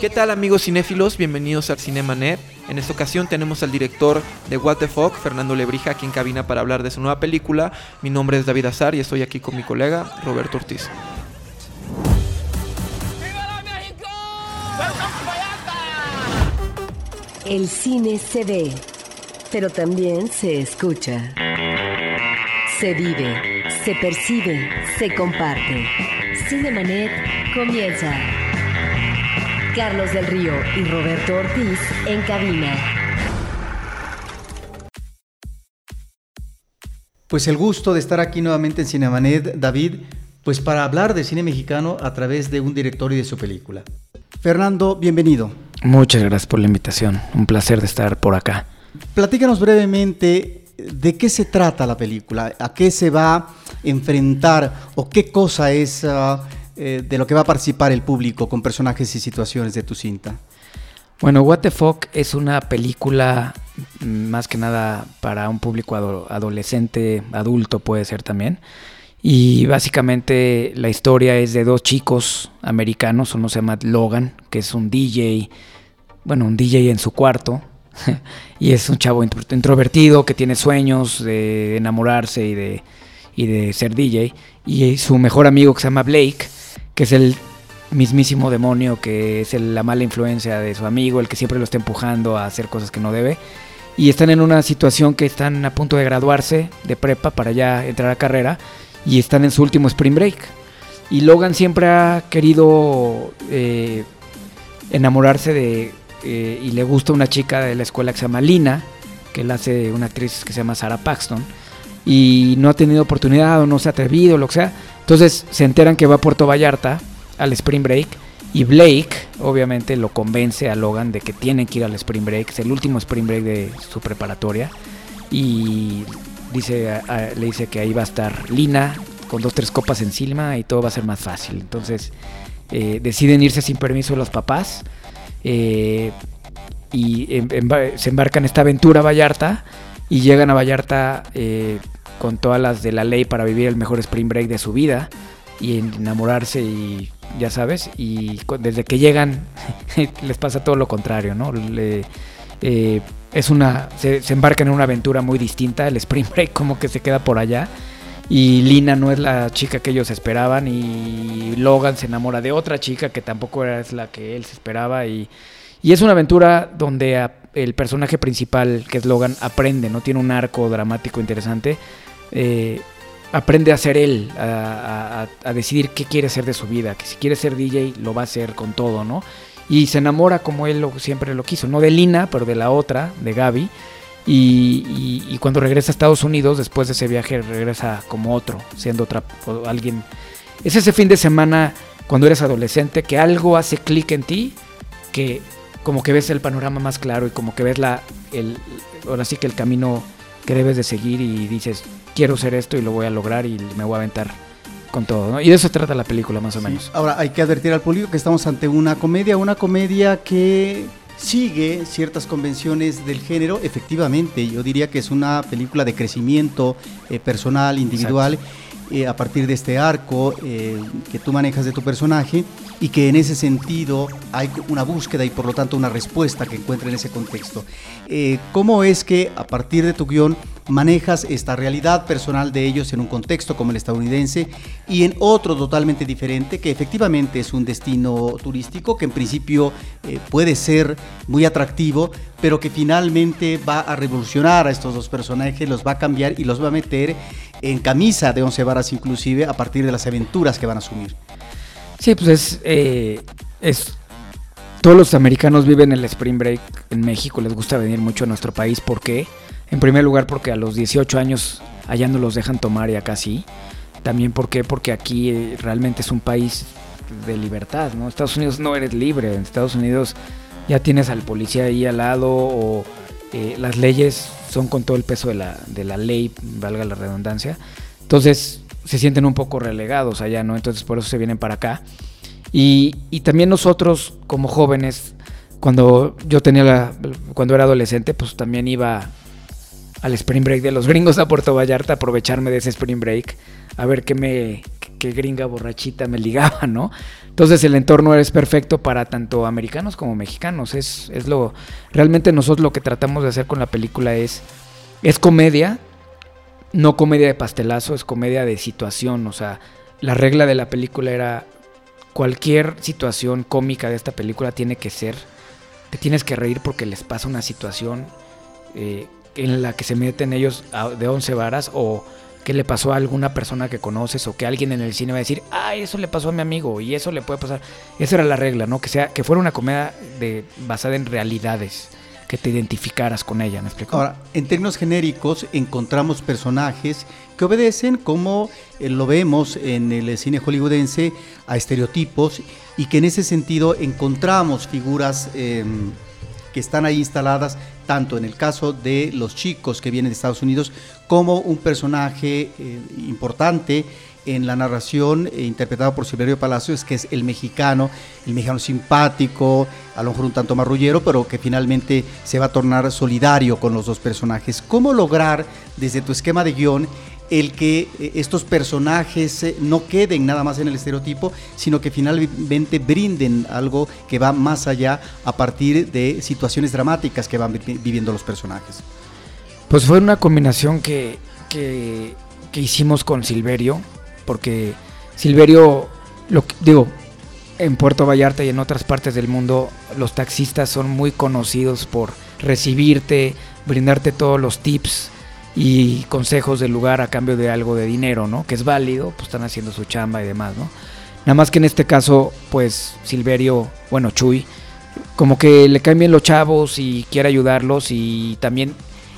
¿Qué tal amigos cinéfilos? Bienvenidos al Cinemanet. En esta ocasión tenemos al director de What the Fuck, Fernando Lebrija, aquí en cabina para hablar de su nueva película. Mi nombre es David Azar y estoy aquí con mi colega Roberto Ortiz. El cine se ve, pero también se escucha. Se vive, se percibe, se comparte. Cinemanet comienza. Carlos del Río y Roberto Ortiz en cabina. Pues el gusto de estar aquí nuevamente en Cinemanet, David, pues para hablar de cine mexicano a través de un director y de su película. Fernando, bienvenido. Muchas gracias por la invitación. Un placer de estar por acá. Platícanos brevemente de qué se trata la película, a qué se va a enfrentar o qué cosa es uh, eh, de lo que va a participar el público con personajes y situaciones de tu cinta. Bueno, What the Fuck es una película mm, más que nada para un público ado adolescente, adulto puede ser también. Y básicamente la historia es de dos chicos americanos, uno se llama Logan, que es un DJ, bueno, un DJ en su cuarto, y es un chavo introvertido que tiene sueños de enamorarse y de, y de ser DJ. Y su mejor amigo que se llama Blake, que es el mismísimo demonio, que es la mala influencia de su amigo, el que siempre lo está empujando a hacer cosas que no debe. Y están en una situación que están a punto de graduarse de prepa para ya entrar a carrera y están en su último spring break. Y Logan siempre ha querido eh, enamorarse de eh, y le gusta una chica de la escuela que se llama Lina, que él hace una actriz que se llama Sarah Paxton, y no ha tenido oportunidad o no se ha atrevido, lo que sea. Entonces se enteran que va a Puerto Vallarta al Spring Break y Blake obviamente lo convence a Logan de que tienen que ir al Spring Break, es el último Spring Break de su preparatoria y dice, le dice que ahí va a estar Lina con dos tres copas encima y todo va a ser más fácil. Entonces eh, deciden irse sin permiso los papás eh, y se embarcan en esta aventura a Vallarta y llegan a Vallarta eh, con todas las de la ley para vivir el mejor spring break de su vida y enamorarse y ya sabes, y desde que llegan les pasa todo lo contrario, ¿no? Eh, es una, se, se, embarcan en una aventura muy distinta, el spring break como que se queda por allá y Lina no es la chica que ellos esperaban y Logan se enamora de otra chica que tampoco era la que él se esperaba y, y es una aventura donde el personaje principal que es Logan aprende, no tiene un arco dramático interesante, eh, aprende a ser él, a, decidir qué quiere hacer de su vida, que si quiere ser DJ lo va a hacer con todo, ¿no? Y se enamora como él siempre lo quiso, no de Lina, pero de la otra, de Gaby. Y, cuando regresa a Estados Unidos, después de ese viaje, regresa como otro, siendo otra, alguien. Es ese fin de semana, cuando eres adolescente, que algo hace clic en ti, que como que ves el panorama más claro y como que ves la, el, ahora sí que el camino que debes de seguir y dices, quiero ser esto y lo voy a lograr y me voy a aventar con todo, ¿no? Y de eso trata la película más o menos. Ahora hay que advertir al público que estamos ante una comedia, una comedia que sigue ciertas convenciones del género, efectivamente, yo diría que es una película de crecimiento eh, personal, individual, eh, a partir de este arco eh, que tú manejas de tu personaje y que en ese sentido hay una búsqueda y por lo tanto una respuesta que encuentra en ese contexto. ¿Cómo es que a partir de tu guion manejas esta realidad personal de ellos en un contexto como el estadounidense y en otro totalmente diferente, que efectivamente es un destino turístico que en principio eh, puede ser muy atractivo, pero que finalmente va a revolucionar a estos dos personajes, los va a cambiar y los va a meter en camisa de once varas inclusive a partir de las aventuras que van a asumir. Sí, pues es, eh, es todos los americanos viven el Spring Break en México, les gusta venir mucho a nuestro país, ¿por qué? En primer lugar porque a los 18 años allá no los dejan tomar y acá sí. También porque, porque aquí eh, realmente es un país de libertad, ¿no? Estados Unidos no eres libre, en Estados Unidos ya tienes al policía ahí al lado o eh, las leyes son con todo el peso de la, de la ley, valga la redundancia. Entonces se sienten un poco relegados allá, ¿no? Entonces por eso se vienen para acá. Y, y también nosotros como jóvenes, cuando yo tenía la, cuando era adolescente, pues también iba al Spring Break de los gringos a Puerto Vallarta, aprovecharme de ese Spring Break, a ver qué me, qué gringa borrachita me ligaba, ¿no? Entonces el entorno es perfecto para tanto americanos como mexicanos. Es, es lo. Realmente nosotros lo que tratamos de hacer con la película es. Es comedia. No comedia de pastelazo, es comedia de situación. O sea, la regla de la película era. Cualquier situación cómica de esta película tiene que ser. Te tienes que reír porque les pasa una situación eh, en la que se meten ellos de 11 varas o que le pasó a alguna persona que conoces o que alguien en el cine va a decir, ah, eso le pasó a mi amigo y eso le puede pasar. Esa era la regla, ¿no? Que sea que fuera una comedia de, basada en realidades, que te identificaras con ella, ¿me explico? Ahora, en términos genéricos encontramos personajes que obedecen, como eh, lo vemos en el cine hollywoodense, a estereotipos y que en ese sentido encontramos figuras em, que están ahí instaladas tanto en el caso de los chicos que vienen de Estados Unidos como un personaje eh, importante en la narración eh, interpretado por Silverio Palacios, que es el mexicano, el mexicano simpático, a lo mejor un tanto marrullero, pero que finalmente se va a tornar solidario con los dos personajes. ¿Cómo lograr desde tu esquema de guion el que eh, estos personajes eh, no queden nada más en el estereotipo, sino que finalmente brinden algo que va más allá a partir de situaciones dramáticas que van viviendo los personajes. Pues fue una combinación que, que, hicimos con Silverio, porque Silverio, digo, en Puerto Vallarta y en otras partes del mundo, los taxistas son muy conocidos por recibirte, brindarte todos los tips y consejos del lugar a cambio de algo de dinero, ¿no? Que es válido, pues están haciendo su chamba y demás, ¿no? Nada más que en este caso, pues Silverio, bueno, Chuy, como que le caen bien los chavos y quiere ayudarlos y también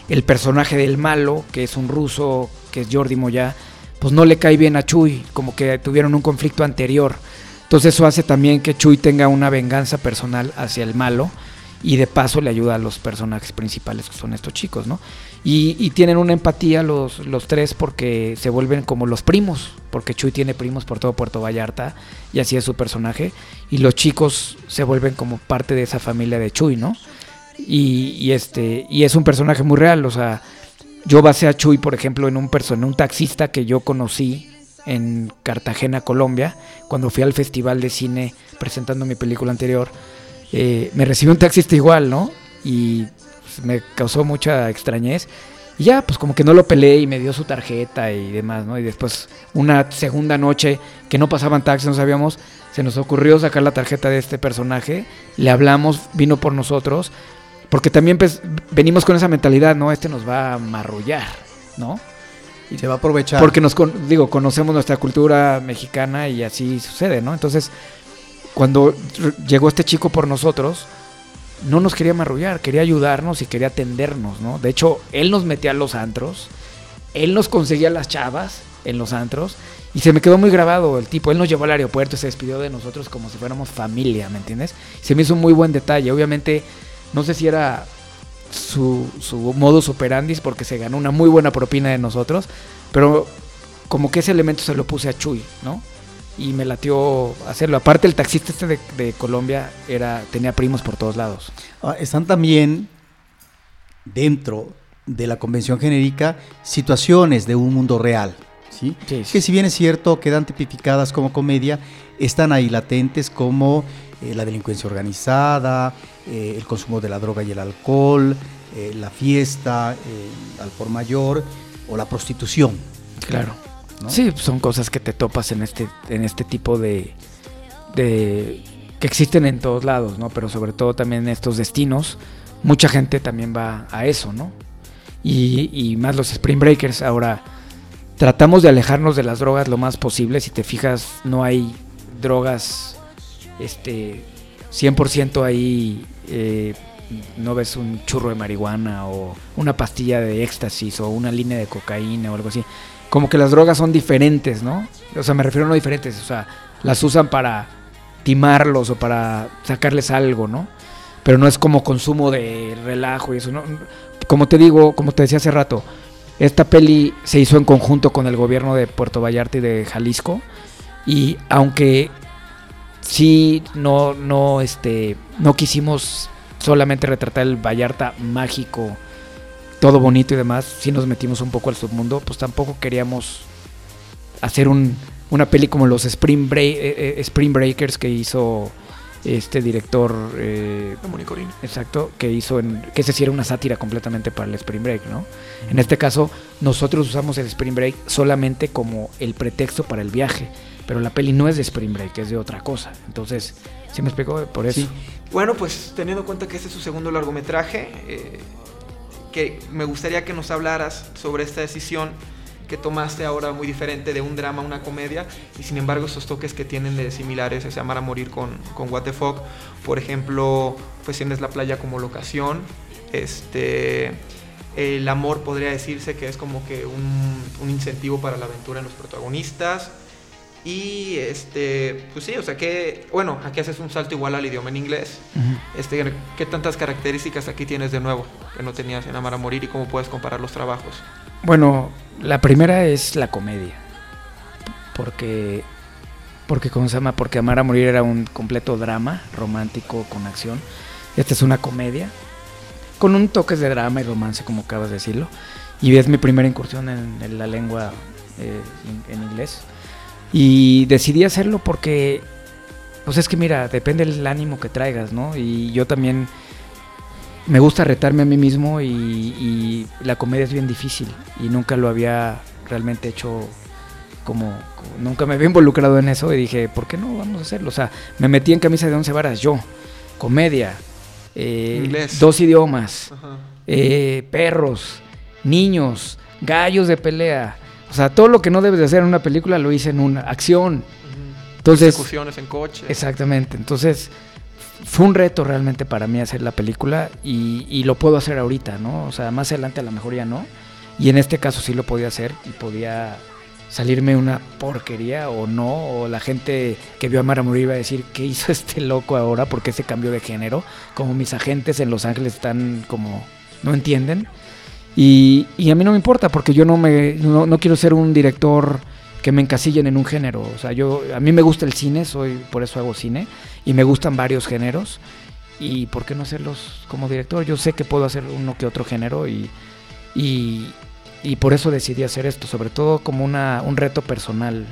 el personaje del malo, que es un ruso, que es Jordi Moya, pues no le cae bien a Chuy, como que tuvieron un conflicto anterior. Entonces eso hace también que Chuy tenga una venganza personal hacia el malo y de paso le ayuda a los personajes principales que son estos chicos, ¿no? Y, tienen una empatía los, los tres porque se vuelven como los primos, porque Chuy tiene primos por todo Puerto Vallarta y así es su personaje, y los chicos se vuelven como parte de esa familia de Chuy, ¿no? Y, este, y es un personaje muy real, o sea, yo basé a Chuy, por ejemplo, en un, en un taxista que yo conocí en Cartagena, Colombia, cuando fui al festival de cine presentando mi película anterior eh, me recibió un taxista igual, ¿no? Y pues, me causó mucha extrañez. Y ya, pues como que no lo peleé y me dio su tarjeta y demás, ¿no? Y después, una segunda noche que no pasaban taxis, no sabíamos, se nos ocurrió sacar la tarjeta de este personaje, le hablamos, vino por nosotros, porque también pues, venimos con esa mentalidad, ¿no? Este nos va a marrullar, ¿no? Y se va a aprovechar. Porque nos, digo, conocemos nuestra cultura mexicana y así sucede, ¿no? Entonces, cuando llegó este chico por nosotros, no nos quería marrullar, quería ayudarnos y quería atendernos, ¿no? De hecho, él nos metía a los antros, él nos conseguía las chavas en los antros y se me quedó muy grabado el tipo. Él nos llevó al aeropuerto y se despidió de nosotros como si fuéramos familia, ¿me entiendes? Se me hizo un muy buen detalle. Obviamente, no sé si era su, su modus operandi porque se ganó una muy buena propina de nosotros, pero como que ese elemento se lo puse a Chuy, ¿no? Y me latió hacerlo. Aparte el taxista este de, Colombia era tenía primos por todos lados. Ah, están también dentro de la convención genérica situaciones de un mundo real, ¿sí? que si bien es cierto quedan tipificadas como comedia, están ahí latentes como eh, la delincuencia organizada, eh, el consumo de la droga y el alcohol, eh, la fiesta al por mayor o la prostitución. Claro. Sí, son cosas que te topas en este, en este tipo de, de. que existen en todos lados, ¿no? Pero sobre todo también en estos destinos. Mucha gente también va a eso, ¿no? Y, y más los Spring Breakers. Ahora, tratamos de alejarnos de las drogas lo más posible. Si te fijas, no hay drogas este 100% ahí. Eh, no ves un churro de marihuana o una pastilla de éxtasis o una línea de cocaína o algo así como que las drogas son diferentes, ¿no? O sea, me refiero a no diferentes, o sea, las usan para timarlos o para sacarles algo, ¿no? Pero no es como consumo de relajo y eso, ¿no? Como te digo, como te decía hace rato, esta peli se hizo en conjunto con el gobierno de Puerto Vallarta y de Jalisco y aunque sí no no este no quisimos solamente retratar el Vallarta mágico todo bonito y demás, si nos metimos un poco al submundo, pues tampoco queríamos hacer un una peli como los Spring, eh, Spring Breakers que hizo este director eh, exacto que hizo en que se hiciera una sátira completamente para el Spring Break no en este caso nosotros usamos el Spring Break solamente como el pretexto para el viaje pero la peli no es de Spring Break es de otra cosa. Entonces ¿sí me explico por eso. Bueno pues teniendo en cuenta que este es su segundo largometraje eh, que me gustaría que nos hablaras sobre esta decisión que tomaste ahora muy diferente de un drama a una comedia y sin embargo esos toques que tienen de similares, ese amar a morir con, con What the Fuck, por ejemplo, pues tienes la playa como locación, este, el amor podría decirse que es como que un, un incentivo para la aventura en los protagonistas, y este, pues sí, o sea que, bueno, aquí haces un salto igual al idioma en inglés. este, ¿Qué tantas características aquí tienes de nuevo que no tenías en Amar a Morir y cómo puedes comparar los trabajos? Bueno, la primera es la comedia. Porque, porque ¿cómo se llama? Porque Amar a Morir era un completo drama romántico con acción. Esta es una comedia con un toque de drama y romance, como acabas de decirlo. Y es mi primera incursión en, la lengua eh, en inglés. Y decidí hacerlo porque, pues es que mira, depende del ánimo que traigas, ¿no? Y yo también me gusta retarme a mí mismo y, la comedia es bien difícil y nunca lo había realmente hecho como, nunca me había involucrado en eso y dije, ¿por qué no vamos a hacerlo? O sea, me metí en camisa de once varas yo, comedia, eh, dos idiomas, eh, perros, niños, gallos de pelea, o sea, todo lo que no debes de hacer en una película lo hice en una acción. Entonces, en coche. Exactamente. Entonces, fue un reto realmente para mí hacer la película y, lo puedo hacer ahorita, ¿no? O sea, más adelante a lo mejor ya no. Y en este caso sí lo podía hacer y podía salirme una porquería o no, o la gente que vio a Mara Morir iba a decir, ¿qué hizo este loco ahora? porque ese cambio de género? Como mis agentes en Los Ángeles están como, no entienden. Y, a mí no me importa porque yo no, me, no, quiero ser un director que me encasillen en un género. O sea, yo, a mí me gusta el cine, soy, por eso hago cine, y me gustan varios géneros. ¿Y por qué no hacerlos como director? Yo sé que puedo hacer uno que otro género y, y, y por eso decidí hacer esto, sobre todo como una, un reto personal.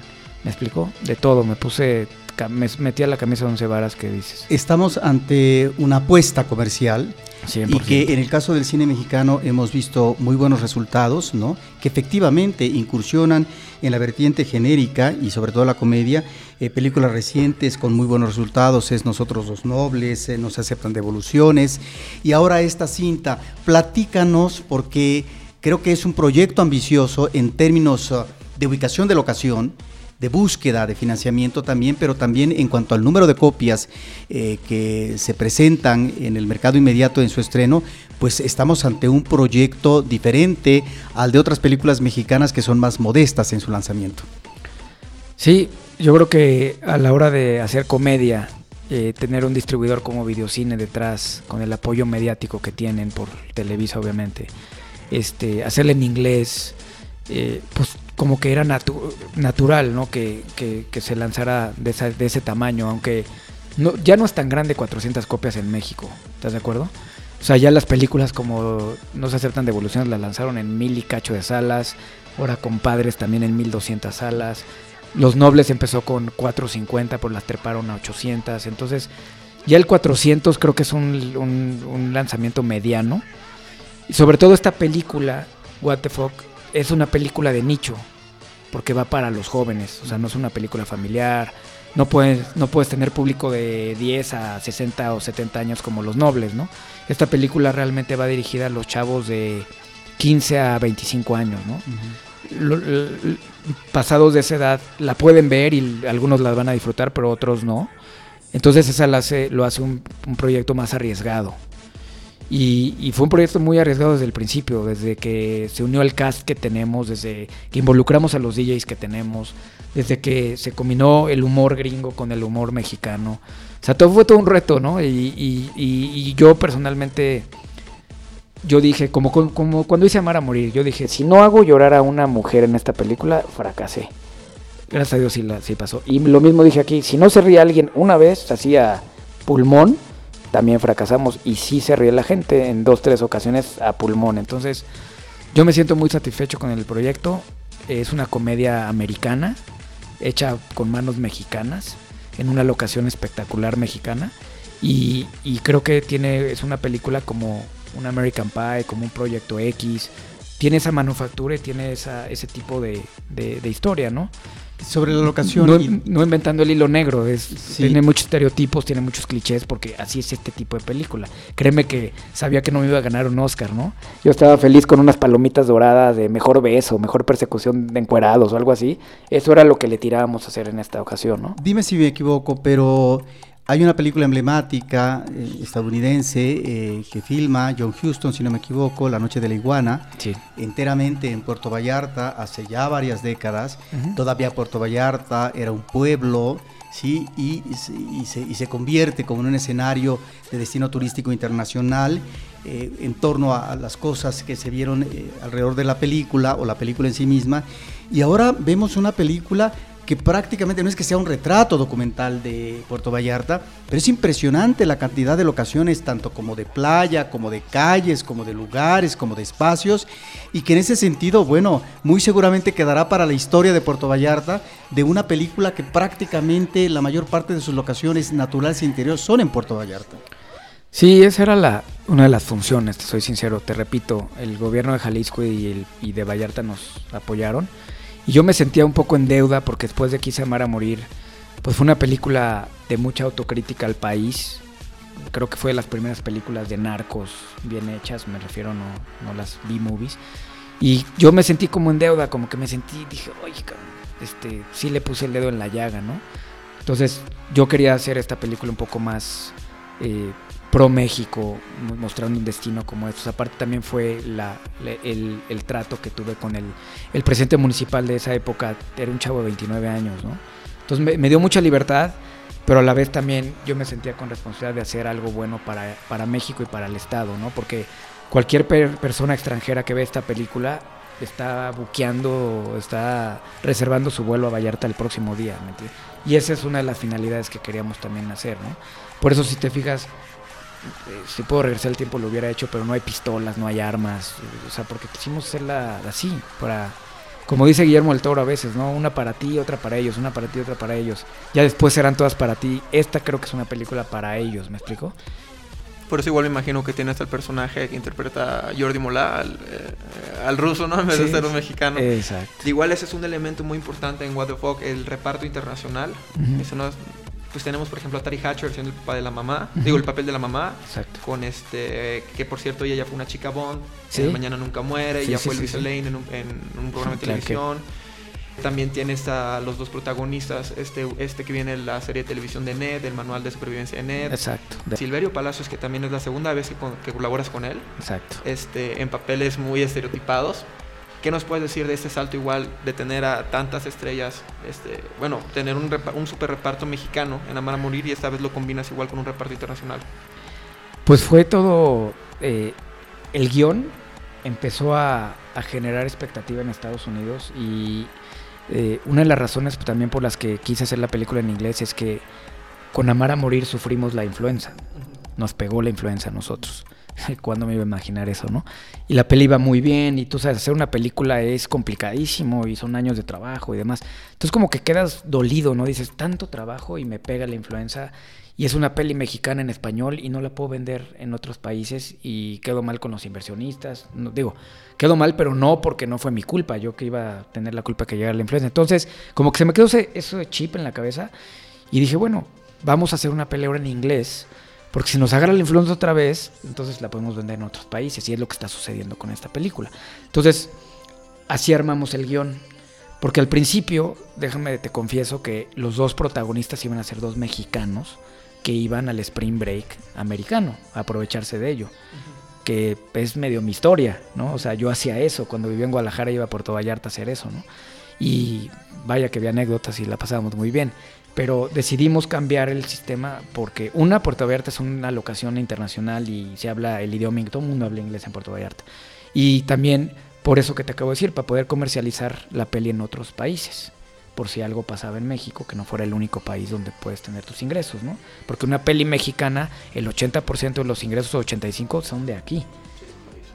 ¿Me explico? De todo, me puse, me metí a la camisa de once varas que dices. Estamos ante una apuesta comercial y que en el caso del cine mexicano hemos visto muy buenos resultados, ¿no? Que efectivamente incursionan en la vertiente genérica y sobre todo la comedia. Eh, películas recientes con muy buenos resultados es Nosotros los Nobles, eh, Nos aceptan devoluciones. Y ahora esta cinta, platícanos porque creo que es un proyecto ambicioso en términos uh, de ubicación de locación de búsqueda de financiamiento también, pero también en cuanto al número de copias eh, que se presentan en el mercado inmediato en su estreno, pues estamos ante un proyecto diferente al de otras películas mexicanas que son más modestas en su lanzamiento. Sí, yo creo que a la hora de hacer comedia, eh, tener un distribuidor como Videocine detrás, con el apoyo mediático que tienen por Televisa obviamente, este, hacerle en inglés, eh, pues como que era natural, ¿no? Que, se lanzara de, ese tamaño, aunque ya no es tan grande 400 copias en México, ¿estás de acuerdo? O sea, ya las películas como No se aceptan devoluciones las lanzaron en mil y cacho de salas, ahora Compadres también en 1200 salas, Los Nobles empezó con 450, pues las treparon a 800, entonces ya el 400 creo que es un, un lanzamiento mediano, y sobre todo esta película, What the Fuck, es una película de nicho, porque va para los jóvenes, o sea, no es una película familiar, no puedes, no puedes tener público de 10 a 60 o 70 años como Los Nobles, ¿no? Esta película realmente va dirigida a los chavos de 15 a 25 años, ¿no? pasados de esa edad la pueden ver y algunos la van a disfrutar, pero otros no. Entonces esa lo hace, lo hace un proyecto más arriesgado. Y, fue un proyecto muy arriesgado desde el principio, desde que se unió el cast que tenemos, desde que involucramos a los DJs que tenemos, desde que se combinó el humor gringo con el humor mexicano. O sea, todo fue todo un reto, ¿no? Y, yo personalmente, yo dije, como, como cuando hice Amar a Morir, yo dije, si no hago llorar a una mujer en esta película, fracasé. Gracias a Dios sí, la, sí pasó. Y lo mismo dije aquí, si no se ríe alguien una vez, así a pulmón, también fracasamos y sí se ríe la gente en dos, tres ocasiones a pulmón. Entonces, yo me siento muy satisfecho con el proyecto. Es una comedia americana hecha con manos mexicanas, en una locación espectacular mexicana. Y, y creo que tiene, es una película como un American Pie, como un Proyecto X. Tiene esa manufactura y tiene esa, ese tipo de, de, de historia, ¿no? Sobre la locación. No, y- no inventando el hilo negro, es, Sí. tiene muchos estereotipos, tiene muchos clichés, porque así es este tipo de película. Créeme que sabía que no me iba a ganar un Oscar, ¿no? Yo estaba feliz con unas palomitas doradas de mejor beso, mejor persecución de encuerados o algo así. Eso era lo que le tirábamos a hacer en esta ocasión, ¿no? Dime si me equivoco, pero hay una película emblemática eh, estadounidense eh, que filma John Huston, si no me equivoco, La Noche de la Iguana, Sí. enteramente en Puerto Vallarta hace ya varias décadas. Todavía Puerto Vallarta era un pueblo, ¿sí? Y, y se- y se, y se convierte como en un escenario de destino turístico internacional eh, en torno a, a las cosas que se vieron eh, alrededor de la película o la película en sí misma. Y ahora vemos una película que prácticamente no es que sea un retrato documental de Puerto Vallarta, pero es impresionante la cantidad de locaciones, tanto como de playa, como de calles, como de lugares, como de espacios, y que en ese sentido, bueno, muy seguramente quedará para la historia de Puerto Vallarta de una película que prácticamente la mayor parte de sus locaciones naturales e interiores son en Puerto Vallarta. Sí, esa era la, una de las funciones, te soy sincero, te repito, el gobierno de Jalisco y, el, y de Vallarta nos apoyaron y yo me sentía un poco en deuda porque después de Quise Amar a Morir, pues fue una película de mucha autocrítica al país, creo que fue de las primeras películas de narcos bien hechas, me refiero no, no las B-movies, y yo me sentí como en deuda, como que me sentí, dije, oye, este, sí le puse el dedo en la llaga, ¿no? Entonces yo quería hacer esta película un poco más... eh, pro México, mo- mostrando un destino como estos. Aparte también fue la- el, el trato que tuve con el, el presidente municipal de esa época, era un chavo de 29 años, ¿no? Entonces me, me dio mucha libertad, pero a la vez también yo me sentía con responsabilidad de hacer algo bueno para, para México y para el Estado, ¿no? Porque cualquier per- persona extranjera que ve esta película está buqueando, está reservando su vuelo a Vallarta el próximo día, ¿me entiendes? Y esa es una de las finalidades que queríamos también hacer, ¿no? Por eso si te fijas, eh, si puedo regresar el tiempo lo hubiera hecho, pero no hay pistolas, no hay armas, o sea, porque quisimos hacerla así, para, como dice Guillermo del Toro a veces, ¿no? Una para ti, otra para ellos, una para ti, otra para ellos. Ya después serán todas para ti. Esta creo que es una película para ellos, ¿me explico? Por eso igual me imagino que tiene hasta el personaje que interpreta a Jordi Molá, al, eh, al ruso, ¿no? En vez de Sí. ser un mexicano. Exacto. Igual ese es un elemento muy importante en What the Fuck, el reparto internacional. Ujú. Eso no es- pues tenemos, por ejemplo, a Tari Hatcher siendo el papá de la mamá, digo, el papel de la mamá, Exacto. con este, que por cierto ella ya fue una chica Bond, Sí. en Mañana Nunca Muere, Sí, ella sí, fue sí. Lane en un, en un programa de Claro que- televisión. También tienes a los dos protagonistas, este, este que viene en la serie de televisión de Ned, el manual de supervivencia de Ned. Exacto. Silverio Palacios, que también es la segunda vez que, con- que colaboras con él, exacto. este, en papeles muy estereotipados. ¿Qué nos puedes decir de este salto igual de tener a tantas estrellas? Este, bueno, tener un, un super reparto mexicano en Amar a Morir y esta vez lo combinas igual con un reparto internacional. Pues fue todo. eh, el guion empezó a, a generar expectativa en Estados Unidos y eh, una de las razones también por las que quise hacer la película en inglés es que con Amar a Morir sufrimos la influenza. Nos pegó la influenza a nosotros. ¿Cuándo me iba a imaginar eso, no? Y la peli iba muy bien y tú sabes, hacer una película es complicadísimo y son años de trabajo y demás. Entonces como que quedas dolido, ¿no? Dices, tanto trabajo y me pega la influenza y es una peli mexicana en español y no la puedo vender en otros países y quedo mal con los inversionistas. Digo, quedo mal, pero no porque no fue mi culpa, yo que iba a tener la culpa que llegara la influenza. Entonces, como que se me quedó ese, eso de chip en la cabeza y dije, bueno, vamos a hacer una pelea ahora en inglés. Porque si nos agarra la influenza otra vez, entonces la podemos vender en otros países. Y es lo que está sucediendo con esta película. Entonces, así armamos el guion. Porque al principio, déjame te confieso que los dos protagonistas iban a ser dos mexicanos que iban al Spring Break americano, a aprovecharse de ello. Que es medio mi historia, ¿no? O sea, yo hacía eso. Cuando vivía en Guadalajara iba a Puerto Vallarta a hacer eso, ¿no? Y vaya que había anécdotas y la pasábamos muy bien. Pero decidimos cambiar el sistema porque una, Puerto Vallarta es una locación internacional y se habla el idioma, todo el mundo habla inglés en Puerto Vallarta. Y también por eso que te acabo de decir, para poder comercializar la peli en otros países. Por si algo pasaba en México, que no fuera el único país donde puedes tener tus ingresos, ¿no? Porque una peli mexicana, el 80% de los ingresos, o 85% son de aquí.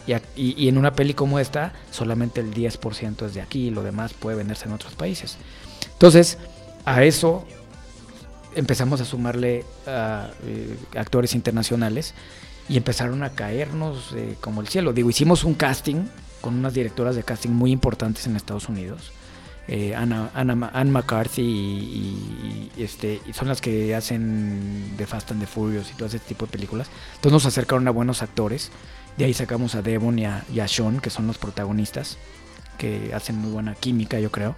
Y, y- y en una peli como esta, solamente el 10% es de aquí y lo demás puede venderse en otros países. Entonces, a eso empezamos a sumarle a eh, actores internacionales y empezaron a caernos eh, como el cielo. Digo, hicimos un casting con unas directoras de casting muy importantes en Estados Unidos. Eh, Anna, Anne McCarthy y, este, y son las que hacen The Fast and the Furious y todo ese tipo de películas. Entonces nos acercaron a buenos actores. De ahí sacamos a Devon y a, y a Sean, que son los protagonistas, que hacen muy buena química, yo creo.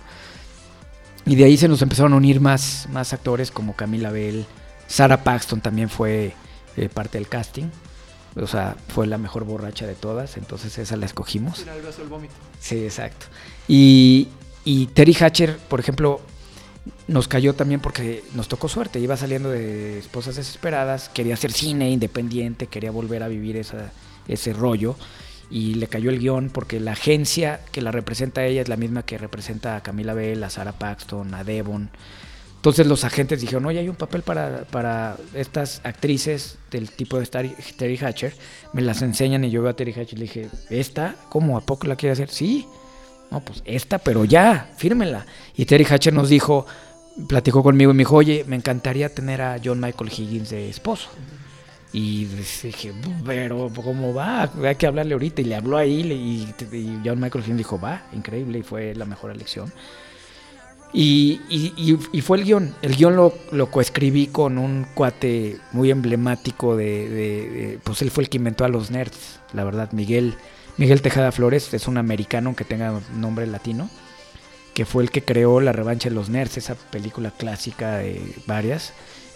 Y de ahí se nos empezaron a unir más, más actores como Camila Bell. Sarah Paxton también fue eh, parte del casting. O sea, fue la mejor borracha de todas, entonces esa la escogimos. Sí, exacto. Y, y Terry Hatcher, por ejemplo, nos cayó también porque nos tocó suerte. Iba saliendo de Esposas Desesperadas, quería hacer cine independiente, quería volver a vivir esa, ese rollo y le cayó el guion porque la agencia que la representa a ella es la misma que representa a Camila Bell, a Sarah Paxton, a Devon. Entonces los agentes dijeron, oye, hay un papel para, para estas actrices del tipo de Terry Hatcher, me las enseñan y yo veo a Terry Hatcher y le dije, ¿esta? ¿Cómo? ¿A poco la quiere hacer? Sí. No, pues esta, pero ya, fírmela. Y Terry Hatcher nos dijo, platicó conmigo y me dijo, oye, me encantaría tener a John Michael Higgins de esposo. Y dije, pero ¿cómo va? Hay que hablarle ahorita. Y le habló ahí y, John Michael Higgins dijo, va, increíble. Y fue la mejor elección. Y, y, fue el guion. El guion lo, lo coescribí con un cuate muy emblemático de, Pues él fue el que inventó a los nerds, la verdad. Miguel, Miguel Tejada Flores es un americano que tenga nombre latino. Que fue el que creó La revancha de los nerds, esa película clásica de varias.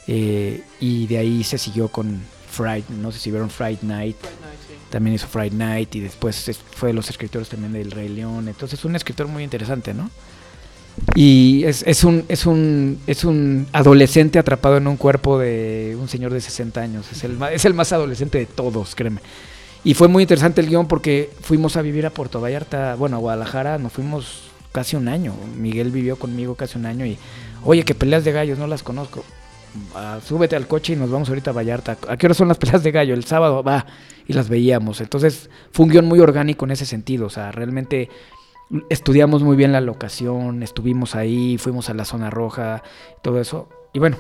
Eh, y de ahí se siguió con Friday, no sé si vieron Friday Night. También hizo Friday Night y después fue de los escritores también del Rey León. Entonces es un escritor muy interesante, ¿no? Y es, es, un, es, un, es un adolescente atrapado en un cuerpo de un señor de 60 años. Es el, es el más adolescente de todos, créeme. Y fue muy interesante el guion porque fuimos a vivir a Puerto Vallarta, bueno, a Guadalajara, nos fuimos casi un año. Miguel vivió conmigo casi un año y, oye, que peleas de gallos, no las conozco. Súbete al coche y nos vamos ahorita a Vallarta. ¿A qué hora son las peleas de gallo? El sábado va y las veíamos. Entonces fue un guion muy orgánico en ese sentido. O sea, realmente estudiamos muy bien la locación, estuvimos ahí, fuimos a la zona roja, todo eso. Y bueno,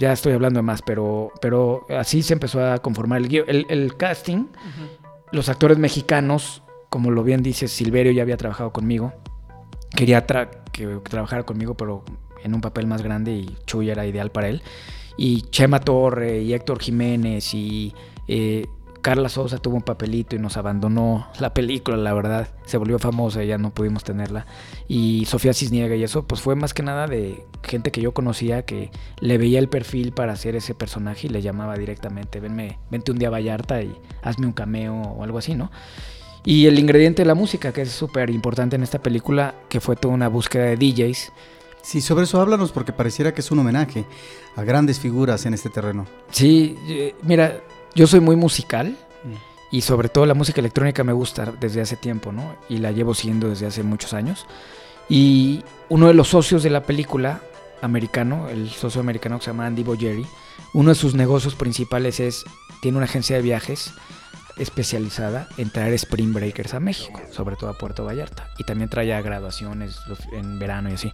ya estoy hablando de más, pero, pero así se empezó a conformar el, el, casting. Los actores mexicanos, como lo bien dice Silverio, ya había trabajado conmigo. Quería que trabajara conmigo, pero en un papel más grande y Chuy era ideal para él. Y Chema Torre y Héctor Jiménez y eh, Carla Sosa tuvo un papelito y nos abandonó la película, la verdad. Se volvió famosa y ya no pudimos tenerla. Y Sofía Cisniega y eso, pues fue más que nada de gente que yo conocía que le veía el perfil para hacer ese personaje y le llamaba directamente, venme, vente un día a Vallarta y hazme un cameo o algo así, ¿no? Y el ingrediente de la música, que es súper importante en esta película, que fue toda una búsqueda de DJs Sí, sobre eso háblanos porque pareciera que es un homenaje a grandes figuras en este terreno. Sí, eh, mira, yo soy muy musical y sobre todo la música electrónica me gusta desde hace tiempo, ¿no? Y la llevo siguiendo desde hace muchos años. Y uno de los socios de la película americano, el socio americano que se llama Andy Boyeri, uno de sus negocios principales es, tiene una agencia de viajes especializada en traer Spring Breakers a México, sobre todo a Puerto Vallarta. Y también trae a graduaciones en verano y así.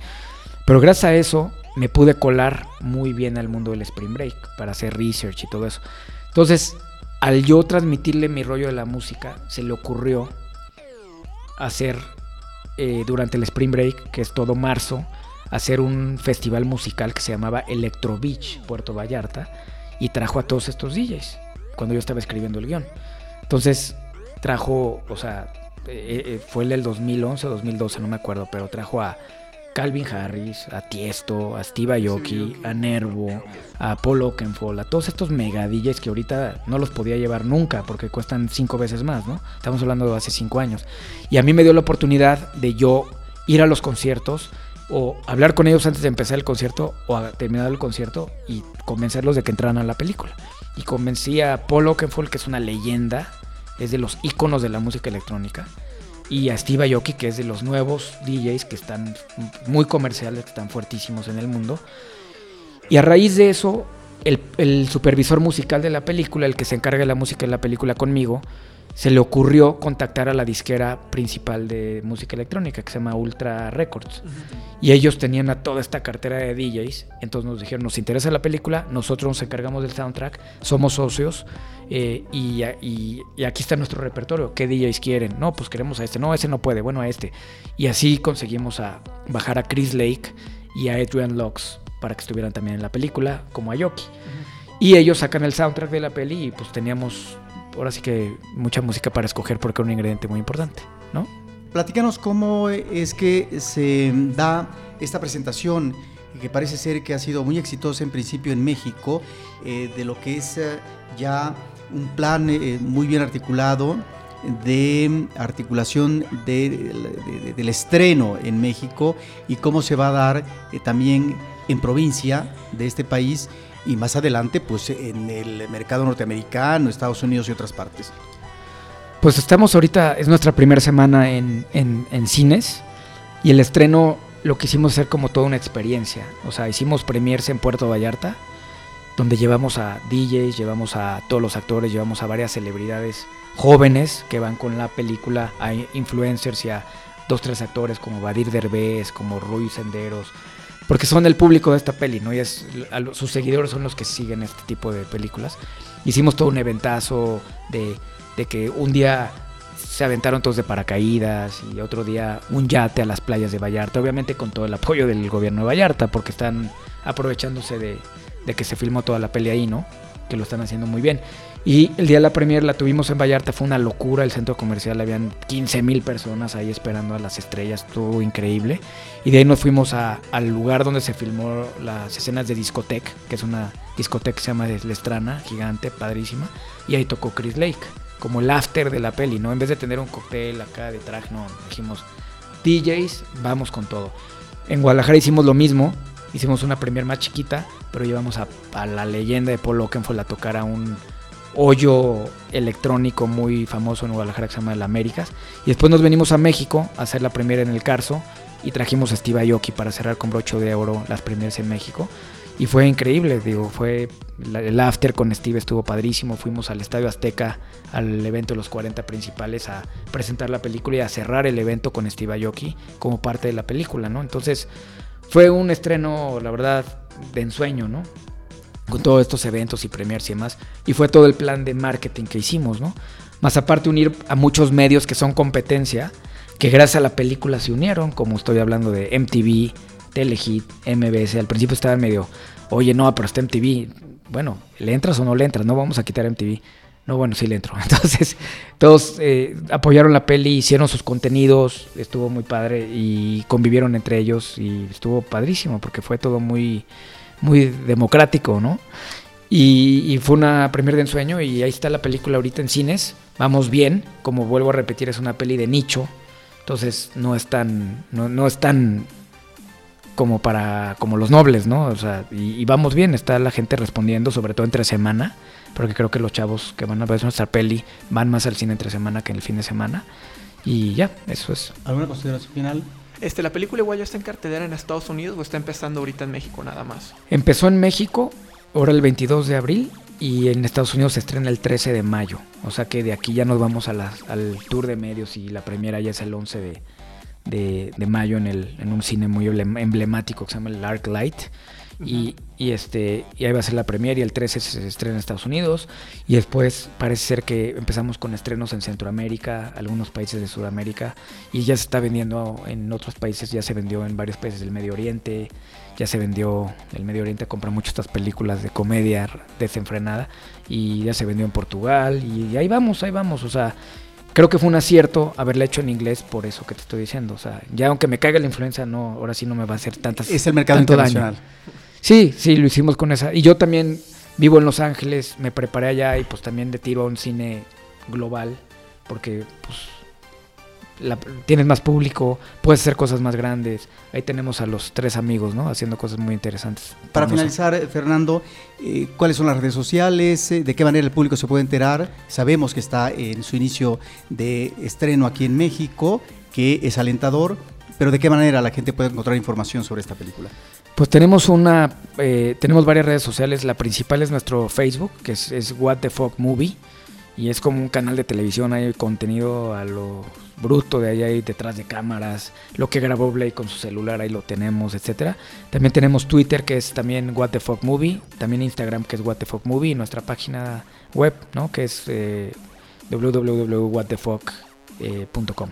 Pero gracias a eso me pude colar muy bien al mundo del Spring Break para hacer research y todo eso. Entonces, al yo transmitirle mi rollo de la música, se le ocurrió hacer eh, durante el Spring Break, que es todo marzo, hacer un festival musical que se llamaba Electro Beach, Puerto Vallarta, y trajo a todos estos DJs cuando yo estaba escribiendo el guion. Entonces, trajo, o sea, eh, eh, fue el del 2011 o 2012, no me acuerdo, pero trajo a Calvin Harris, a Tiesto, a Steve Aoki, a Nervo, a Paul Oakenfold, a todos estos megadillas que ahorita no los podía llevar nunca porque cuestan cinco veces más, ¿no? Estamos hablando de hace cinco años. Y a mí me dio la oportunidad de yo ir a los conciertos o hablar con ellos antes de empezar el concierto o a terminar el concierto y convencerlos de que entraran a la película. Y convencí a Paul Oakenfold, que es una leyenda, es de los íconos de la música electrónica y a Steve Aoki, que es de los nuevos DJs que están muy comerciales, que están fuertísimos en el mundo. Y a raíz de eso, el, supervisor musical de la película, el que se encarga de la música de la película conmigo, se le ocurrió contactar a la disquera principal de música electrónica que se llama Ultra Records. Y ellos tenían a toda esta cartera de DJs. Entonces nos dijeron, nos interesa la película, nosotros nos encargamos del soundtrack, somos socios eh, y, y, aquí está nuestro repertorio. ¿Qué DJs quieren? No, pues queremos a este. No, ese no puede, bueno, a este. Y así conseguimos a bajar a Chris Lake y a Adrian Lux para que estuvieran también en la película, como a Yoki. Y ellos sacan el soundtrack de la peli y pues teníamos ahora sí que mucha música para escoger porque era un ingrediente muy importante, ¿no? Platícanos cómo es que se da esta presentación que parece ser que ha sido muy exitosa en principio en México, eh, de lo que es eh, ya un plan eh, muy bien articulado de articulación del estreno en México y cómo se va a dar también en provincia de este país y más adelante pues en el mercado norteamericano, Estados Unidos y otras partes. Pues estamos ahorita, es nuestra primera semana en, en, cines y el estreno lo quisimos hacer como toda una experiencia. O sea, hicimos premiers en Puerto Vallarta, donde llevamos a DJs, llevamos a todos los actores, llevamos a varias celebridades jóvenes que van con la película, a influencers y a dos, tres actores como Badir Derbez, como Rui Senderos, porque son el público de esta peli, ¿no? Y es, sus seguidores son los que siguen este tipo de películas. Hicimos todo un eventazo de, que un día se aventaron todos de paracaídas y otro día un yate a las playas de Vallarta, obviamente con todo el apoyo del gobierno de Vallarta, porque están aprovechándose de, de que se filmó toda la peli ahí, ¿no? Que lo están haciendo muy bien. Y el día de la premier la tuvimos en Vallarta, fue una locura el centro comercial, habían 15 mil personas ahí esperando a las estrellas, estuvo increíble. Y de ahí nos fuimos al lugar donde se filmó las escenas de discoteca, que es una discoteca que se llama Lestrana, gigante, padrísima. Y ahí tocó Chris Lake, como el after de la peli, ¿no? En vez de tener un cóctel acá de traje, no, dijimos, DJs, vamos con todo. En Guadalajara hicimos lo mismo, hicimos una premier más chiquita, pero llevamos a, a la leyenda de Paul Oakenfold a tocar a un hoyo electrónico muy famoso en Guadalajara que se llama El Américas. Y después nos venimos a México a hacer la primera en el Carso y trajimos a Steve Aoki para cerrar con brocho de oro las primeras en México. Y fue increíble, digo, fue el after con Steve estuvo padrísimo. Fuimos al Estadio Azteca, al evento de los 40 principales, a presentar la película y a cerrar el evento con Steve Aoki como parte de la película, ¿no? Entonces fue un estreno, la verdad, de ensueño, ¿no? Con todos estos eventos y premiers y demás. Y fue todo el plan de marketing que hicimos, ¿no? Más aparte unir a muchos medios que son competencia, que gracias a la película se unieron, como estoy hablando de MTV, Telehit, MBS. Al principio estaba medio, oye, no, pero está MTV. Bueno, ¿le entras o no le entras? No vamos a quitar MTV. No, bueno, sí le entro. Entonces, todos eh, apoyaron la peli, hicieron sus contenidos, estuvo muy padre y convivieron entre ellos y estuvo padrísimo porque fue todo muy muy democrático, ¿no? Y, fue una premier de ensueño y ahí está la película ahorita en cines. Vamos bien, como vuelvo a repetir, es una peli de nicho, entonces no es tan, no, es tan como para como los nobles, ¿no? O sea, y, vamos bien, está la gente respondiendo, sobre todo entre semana, porque creo que los chavos que van a ver nuestra peli van más al cine entre semana que en el fin de semana. Y ya, eso es. ¿Alguna consideración final? Este, ¿La película igual ya está en cartelera en Estados Unidos o está empezando ahorita en México nada más? Empezó en México, ahora el 22 de abril, y en Estados Unidos se estrena el 13 de mayo. O sea que de aquí ya nos vamos al tour de medios y la primera ya es el 11 de, de, mayo en, el, en un cine muy emblemático que se llama el Arc Light. Y, y, este, y ahí va a ser la premiere y el 13 se estrena en Estados Unidos. Y después parece ser que empezamos con estrenos en Centroamérica, algunos países de Sudamérica. Y ya se está vendiendo en otros países, ya se vendió en varios países del Medio Oriente. Ya se vendió, el Medio Oriente compra mucho estas películas de comedia desenfrenada. Y ya se vendió en Portugal. Y, ahí vamos, ahí vamos. O sea, creo que fue un acierto haberla hecho en inglés por eso que te estoy diciendo. O sea, ya aunque me caiga la influencia, no, ahora sí no me va a hacer tantas. Es el mercado internacional. Sí, sí, lo hicimos con esa. Y yo también vivo en Los Ángeles, me preparé allá y pues también de tiro a un cine global, porque pues tienes más público, puedes hacer cosas más grandes. Ahí tenemos a los tres amigos, ¿no? Haciendo cosas muy interesantes. Para finalizar, Fernando, eh, ¿cuáles son las redes sociales? Eh, ¿De qué manera el público se puede enterar? Sabemos que está en su inicio de estreno aquí en México, que es alentador, pero ¿de qué manera la gente puede encontrar información sobre esta película? Pues tenemos una, eh, tenemos varias redes sociales. La principal es nuestro Facebook, que es, What the Fuck Movie. y es como un canal de televisión, hay contenido a lo bruto de ahí, detrás de cámaras, lo que grabó Blake con su celular, ahí lo tenemos, etcétera. También tenemos Twitter que es también What the Fuck Movie, también Instagram que es What the Fuck Movie, y nuestra página web, ¿no? que es eh, www.whatthefuck.com.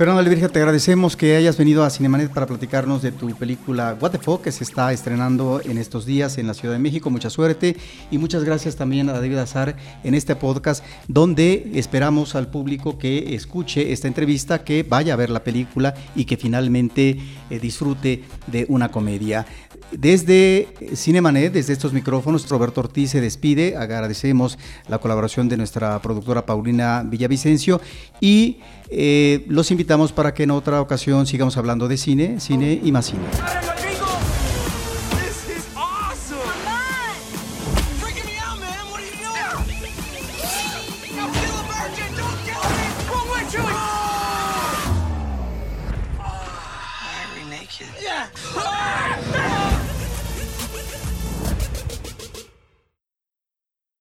Fernando Levirja, te agradecemos que hayas venido a Cinemanet para platicarnos de tu película What the Fuck, que se está estrenando en estos días en la Ciudad de México. Mucha suerte y muchas gracias también a David Azar en este podcast, donde esperamos al público que escuche esta entrevista, que vaya a ver la película y que finalmente eh, disfrute de una comedia. Desde Cinemanet, desde estos micrófonos, Roberto Ortiz se despide. Agradecemos la colaboración de nuestra productora Paulina Villavicencio y eh, los invitamos para que en otra ocasión sigamos hablando de cine, cine y más cine.